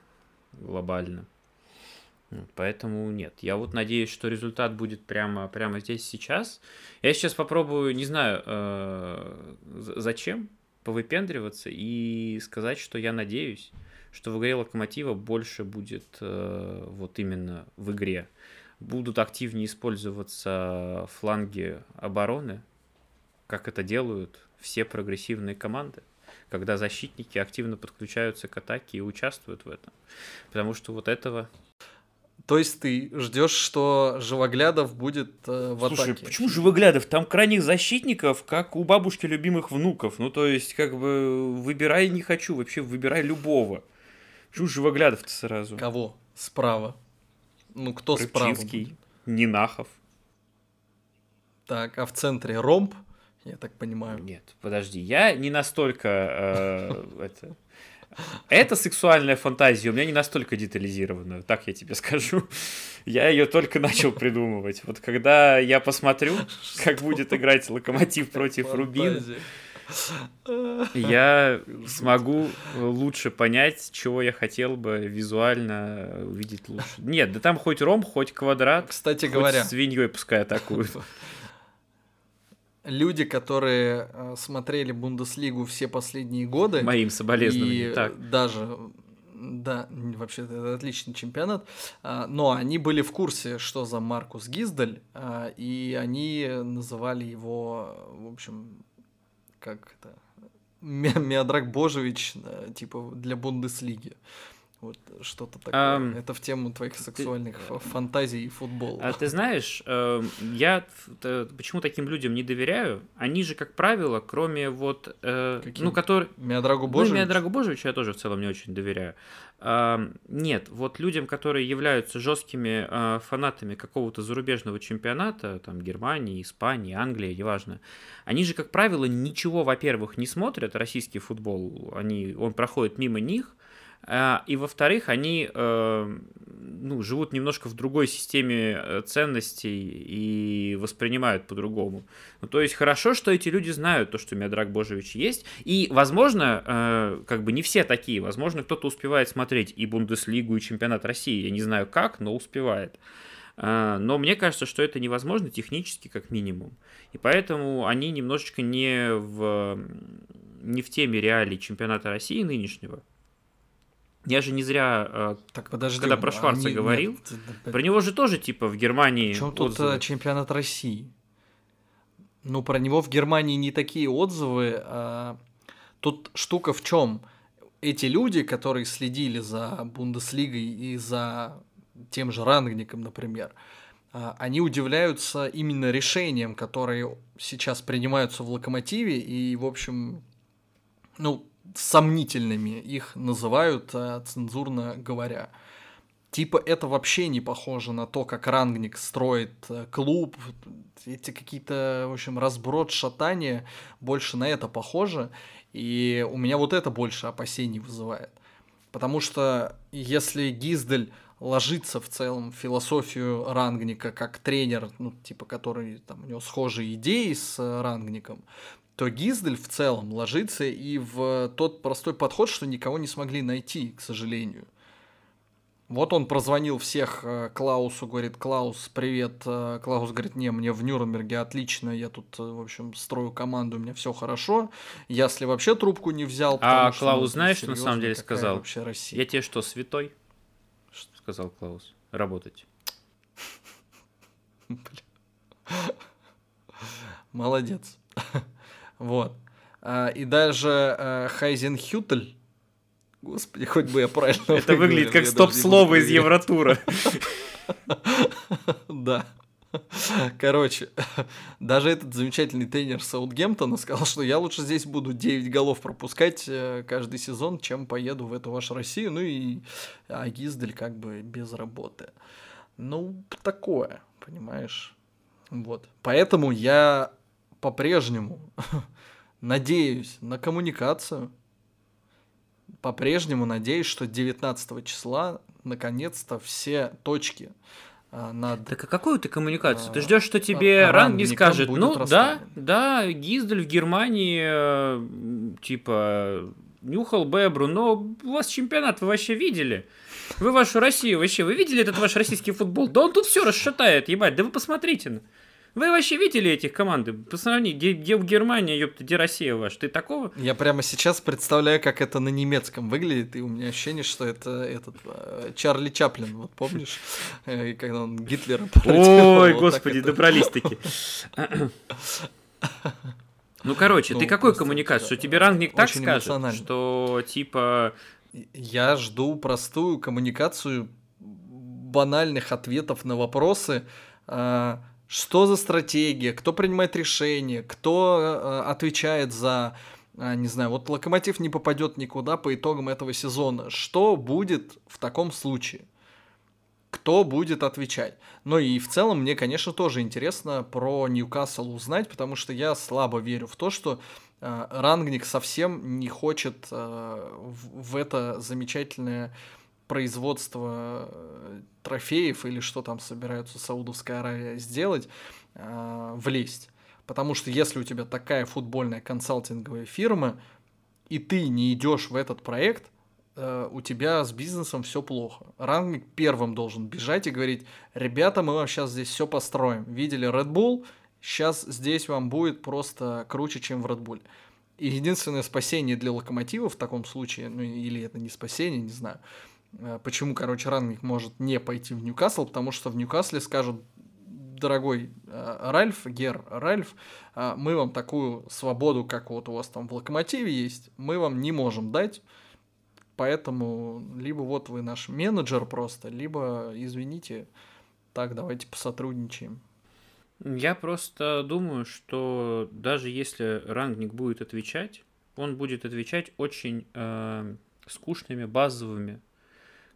глобально. Поэтому нет. Я вот надеюсь, что результат будет прямо, прямо здесь сейчас. Я сейчас попробую, не знаю, э, зачем повыпендриваться и сказать, что я надеюсь, что в игре Локомотива больше будет э, вот именно в игре. Будут активнее использоваться фланги обороны, как это делают все прогрессивные команды, когда защитники активно подключаются к атаке и участвуют в этом. Потому что вот этого То есть ты ждешь, что Живоглядов будет э, в Слушай, атаке? почему же выглядов? Там крайних защитников, как у бабушки любимых внуков. Ну, то есть, как бы, выбирай не хочу, вообще выбирай любого. Почему же выглядов-то сразу? Кого? Справа. Ну, кто справа? Рыбчинский, будет? Нинахов. Так, а в центре ромб, я так понимаю. Нет, подожди, я не настолько... э, это... Эта сексуальная фантазия у меня не настолько детализирована, так я тебе скажу. Я ее только начал придумывать. Вот когда я посмотрю, как будет играть Локомотив против Рубина. Я смогу лучше понять, чего я хотел бы визуально увидеть лучше. Нет, да там хоть ром, хоть квадрат, Кстати хоть говоря, свиньей пускай атакуют. люди, которые э, смотрели Бундеслигу все последние годы. Моим соболезнованием, и так. даже да, вообще это отличный чемпионат, а, но они были в курсе, что за Маркус Гиздаль, а, и они называли его, в общем, как это, Миодрак Божевич, типа для Бундеслиги. Вот что-то такое. Um, это в тему твоих сексуальных ты, фантазий и футбола. А ты знаешь, э, я почему таким людям не доверяю? Они же, как правило, кроме вот... Э, ну, который... Миодрагу Божевичу? Ну, Миодрагу Божевичу я тоже в целом не очень доверяю. Э, нет, вот людям, которые являются жесткими э, фанатами какого-то зарубежного чемпионата, там, Германии, Испании, Англии, неважно, они же, как правило, ничего, во-первых, не смотрят, российский футбол, они, он проходит мимо них, и во-вторых, они э, ну, живут немножко в другой системе э, ценностей и воспринимают по-другому. Ну, то есть хорошо, что эти люди знают то, что Миодраг Божевич есть. И, возможно, э, как бы не все такие. Возможно, кто-то успевает смотреть и Бундеслигу, и чемпионат России. Я не знаю как, но успевает. Но мне кажется, что это невозможно технически, как минимум. И поэтому они немножечко не в, не в теме реалий чемпионата России нынешнего. Я же не зря, э, так, подожди, когда про Шварца они, говорил, нет, про него же тоже типа в Германии. Чем тут э, чемпионат России? Ну, про него в Германии не такие отзывы. А... Тут штука в чем? Эти люди, которые следили за Бундеслигой и за тем же Рангником, например, а, они удивляются именно решениям, которые сейчас принимаются в Локомотиве, и, в общем, ну, сомнительными их называют, э, цензурно говоря. Типа это вообще не похоже на то, как Рангник строит э, клуб. Эти какие-то, в общем, разброд, шатания больше на это похоже. И у меня вот это больше опасений вызывает. Потому что если Гиздель ложится в целом в философию Рангника как тренер, ну, типа, который там у него схожие идеи с э, Рангником, то Гиздель в целом ложится и в тот простой подход, что никого не смогли найти, к сожалению. Вот он прозвонил всех э, Клаусу, говорит, Клаус, привет. Э, Клаус говорит, не, мне в Нюрнберге отлично, я тут, э, в общем, строю команду, у меня все хорошо. Если вообще трубку не взял, А что, Клаус, ну, знаешь, что на самом деле сказал? Вообще Россия? Я тебе что, святой? Что сказал Клаус? Работать. Молодец. Вот. А, и даже а, Хайзенхютель, господи, хоть бы я правильно Это выглядит как стоп-слово из Евротура. Да. Короче, даже этот замечательный тренер Саутгемптона сказал, что я лучше здесь буду 9 голов пропускать э, каждый сезон, чем поеду в эту вашу Россию. Ну и Агиздель как бы без работы. Ну, такое, понимаешь? Вот. Поэтому я по-прежнему надеюсь на коммуникацию. По-прежнему надеюсь, что 19 числа наконец-то все точки а, над... Так а какую ты коммуникацию? А, ты ждешь, что тебе ранг не скажет, ну да, да, Гиздель в Германии, типа, нюхал Бебру, но у вас чемпионат вы вообще видели? Вы вашу Россию вообще, вы видели этот ваш российский футбол? Да он тут все расшатает, ебать, да вы посмотрите. Вы вообще видели этих команды? Посмотри, где, где в Германии, ёпта, где Россия ваш? Ты такого? Я прямо сейчас представляю, как это на немецком выглядит, и у меня ощущение, что это этот э, Чарли Чаплин, вот помнишь, э, когда он Гитлера Ой, господи, добрались-таки. Ну, короче, ну, ты какой коммуникацию? Тебе рангник так скажет, что типа... Я жду простую коммуникацию банальных ответов на вопросы, а, что за стратегия, кто принимает решения, кто э, отвечает за, э, не знаю, вот Локомотив не попадет никуда по итогам этого сезона. Что будет в таком случае? Кто будет отвечать? Ну и в целом мне, конечно, тоже интересно про Ньюкасл узнать, потому что я слабо верю в то, что э, Рангник совсем не хочет э, в, в это замечательное производство э, трофеев или что там собираются Саудовская Аравия сделать, э, влезть. Потому что если у тебя такая футбольная консалтинговая фирма, и ты не идешь в этот проект, э, у тебя с бизнесом все плохо. Рангник первым должен бежать и говорить, ребята, мы вам сейчас здесь все построим. Видели Red Bull, Сейчас здесь вам будет просто круче, чем в Red Bull. И единственное спасение для локомотива в таком случае, ну или это не спасение, не знаю, почему, короче, Рангник может не пойти в Ньюкасл, потому что в Ньюкасле скажут, дорогой э, Ральф, Гер Ральф, э, мы вам такую свободу, как вот у вас там в Локомотиве есть, мы вам не можем дать, поэтому либо вот вы наш менеджер просто, либо, извините, так, давайте посотрудничаем. Я просто думаю, что даже если рангник будет отвечать, он будет отвечать очень э, скучными, базовыми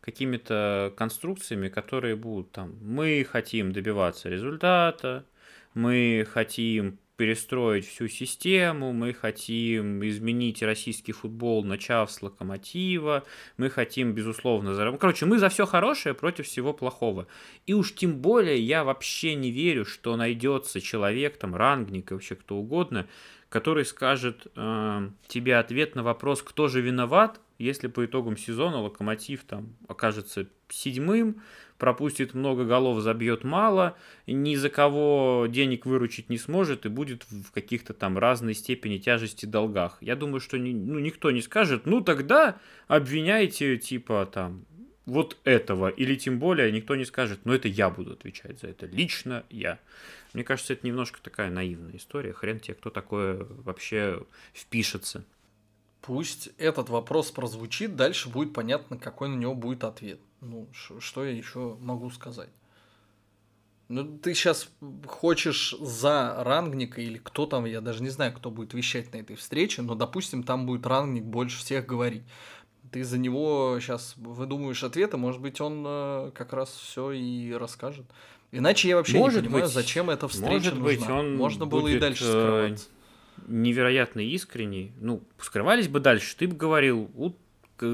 какими-то конструкциями, которые будут там, мы хотим добиваться результата, мы хотим перестроить всю систему, мы хотим изменить российский футбол, начав с локомотива, мы хотим, безусловно, заработать. Короче, мы за все хорошее против всего плохого. И уж тем более я вообще не верю, что найдется человек, там, рангник, вообще кто угодно, который скажет э, тебе ответ на вопрос, кто же виноват, если по итогам сезона Локомотив там окажется седьмым, пропустит много голов, забьет мало, ни за кого денег выручить не сможет и будет в каких-то там разной степени тяжести долгах. Я думаю, что ну, никто не скажет, ну тогда обвиняйте типа там вот этого, или тем более никто не скажет, ну это я буду отвечать за это, лично я. Мне кажется, это немножко такая наивная история, хрен тебе, кто такое вообще впишется. Пусть этот вопрос прозвучит, дальше будет понятно, какой на него будет ответ. Ну, что я еще могу сказать? Ну, ты сейчас хочешь за рангника или кто там, я даже не знаю, кто будет вещать на этой встрече, но, допустим, там будет рангник больше всех говорить. Ты за него сейчас выдумываешь ответы, может быть, он э, как раз все и расскажет. Иначе я вообще может не понимаю, быть, зачем эта встреча может нужна. Быть, он Можно было будет, и дальше э, скрываться невероятно искренний, ну, скрывались бы дальше, ты бы говорил, у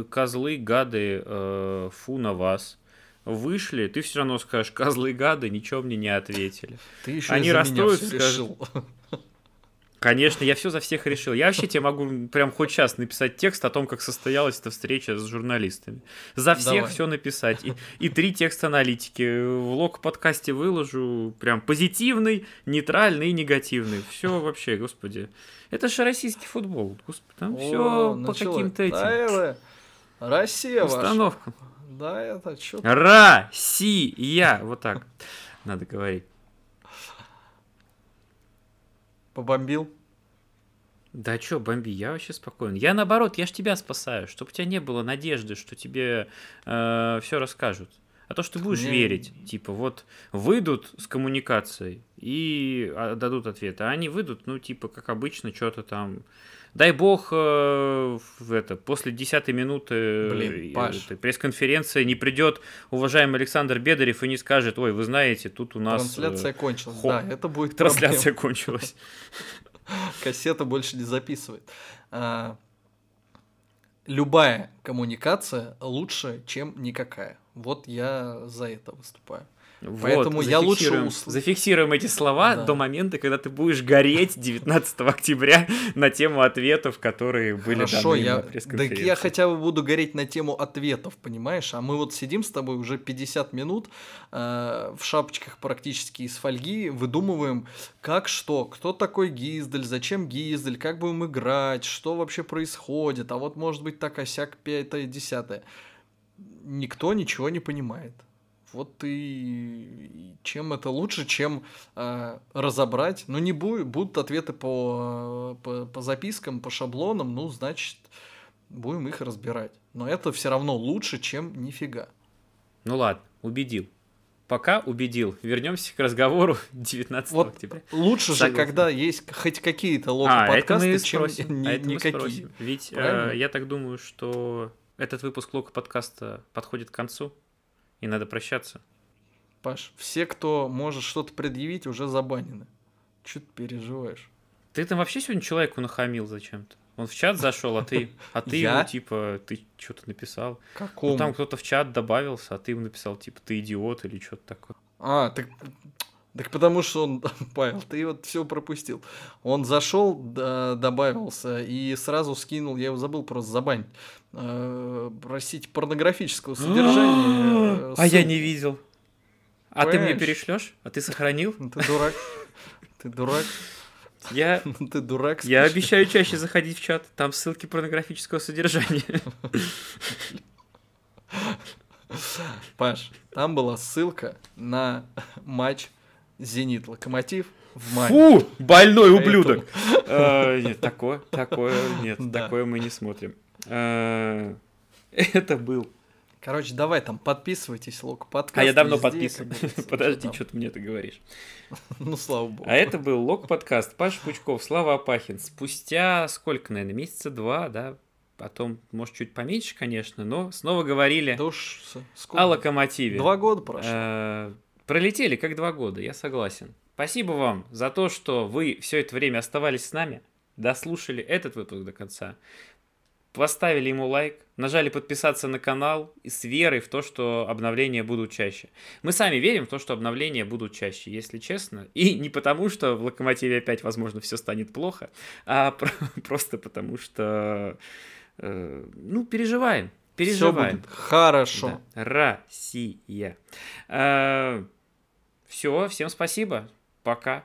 козлы, гады, э, фу на вас. Вышли, ты все равно скажешь, козлы, гады, ничего мне не ответили. Ты еще Они расстроятся, скажут, Конечно, я все за всех решил. Я вообще тебе могу прям хоть сейчас написать текст о том, как состоялась эта встреча с журналистами. За всех все написать. И, и три текста аналитики. В лог подкасте выложу прям позитивный, нейтральный и негативный. Все вообще, господи. Это же российский футбол. Господи, там все по каким-то этим. Да, это Россия Установка. Ваша. Да, это что? Россия. Вот так надо говорить. Побомбил? Да чё, бомби, я вообще спокоен. Я наоборот, я ж тебя спасаю, чтобы у тебя не было надежды, что тебе э, все расскажут. А то, что ты будешь Мне... верить, типа, вот выйдут с коммуникацией и а, дадут ответ, а они выйдут, ну, типа, как обычно, что-то там Дай бог, э, это, после десятой минуты Блин, э, пресс-конференции не придет уважаемый Александр Бедарев и не скажет, ой, вы знаете, тут у нас... Трансляция э, кончилась, хо... да, это будет Трансляция проблема. кончилась. Кассета больше не записывает. А, любая коммуникация лучше, чем никакая. Вот я за это выступаю. Вот, Поэтому я лучше Зафиксируем эти слова да. до момента, когда ты будешь гореть 19 октября на тему ответов, которые были Хорошо, даны я, на так я хотя бы буду гореть на тему ответов, понимаешь? А мы вот сидим с тобой уже 50 минут э, в шапочках практически из фольги, выдумываем, как что, кто такой Гиздель, зачем Гиздель, как будем играть, что вообще происходит, а вот может быть так осяк 5 десятое. Никто ничего не понимает. Вот и чем это лучше, чем э, разобрать. Ну, не будет, будут ответы по, по, по запискам, по шаблонам, ну, значит, будем их разбирать. Но это все равно лучше, чем нифига. Ну ладно, убедил. Пока убедил. Вернемся к разговору 19 вот октября. Лучше Согласен. же, когда есть хоть какие-то локо-подкасты, а, чем а это никакие. Ведь э, я так думаю, что этот выпуск локо-подкаста подходит к концу и надо прощаться. Паш, все, кто может что-то предъявить, уже забанены. Че ты переживаешь? Ты там вообще сегодня человеку нахамил зачем-то? Он в чат зашел, а ты, а ты ему типа, ты что-то написал. Какому? Ну, там кто-то в чат добавился, а ты ему написал, типа, ты идиот или что-то такое. А, так, так потому что он, Павел, ты вот все пропустил. Он зашел, добавился и сразу скинул, я его забыл просто забанить. Э, простите, порнографического содержания. А я не видел. А ты мне перешлешь? А ты сохранил? Ты дурак. Ты дурак? Я, Ты дурак? я обещаю чаще заходить в чат. Там ссылки порнографического содержания. Паш, там была ссылка на матч Зенит Локомотив в мае. Фу, больной ублюдок. Э, Нет, такое, такое, нет, такое мы не смотрим. Э, Это был. Короче, давай там подписывайтесь, Лока подкаст. А я давно подписан. Подожди, что ты мне это говоришь? Ну, слава богу. А это был Лок подкаст. Паша Пучков, Слава Апахин. Спустя сколько, наверное, месяца два, да? Потом, может, чуть поменьше, конечно, но снова говорили Да уж, сколько? о локомотиве. Два года прошло. Э, Пролетели как два года, я согласен. Спасибо вам за то, что вы все это время оставались с нами, дослушали этот выпуск до конца, поставили ему лайк, нажали подписаться на канал и с верой в то, что обновления будут чаще. Мы сами верим в то, что обновления будут чаще, если честно. И не потому, что в Локомотиве опять, возможно, все станет плохо, а про- просто потому, что, э, ну, переживаем. Все Переживаем. будет хорошо. Да. Россия. Все, всем спасибо. Пока.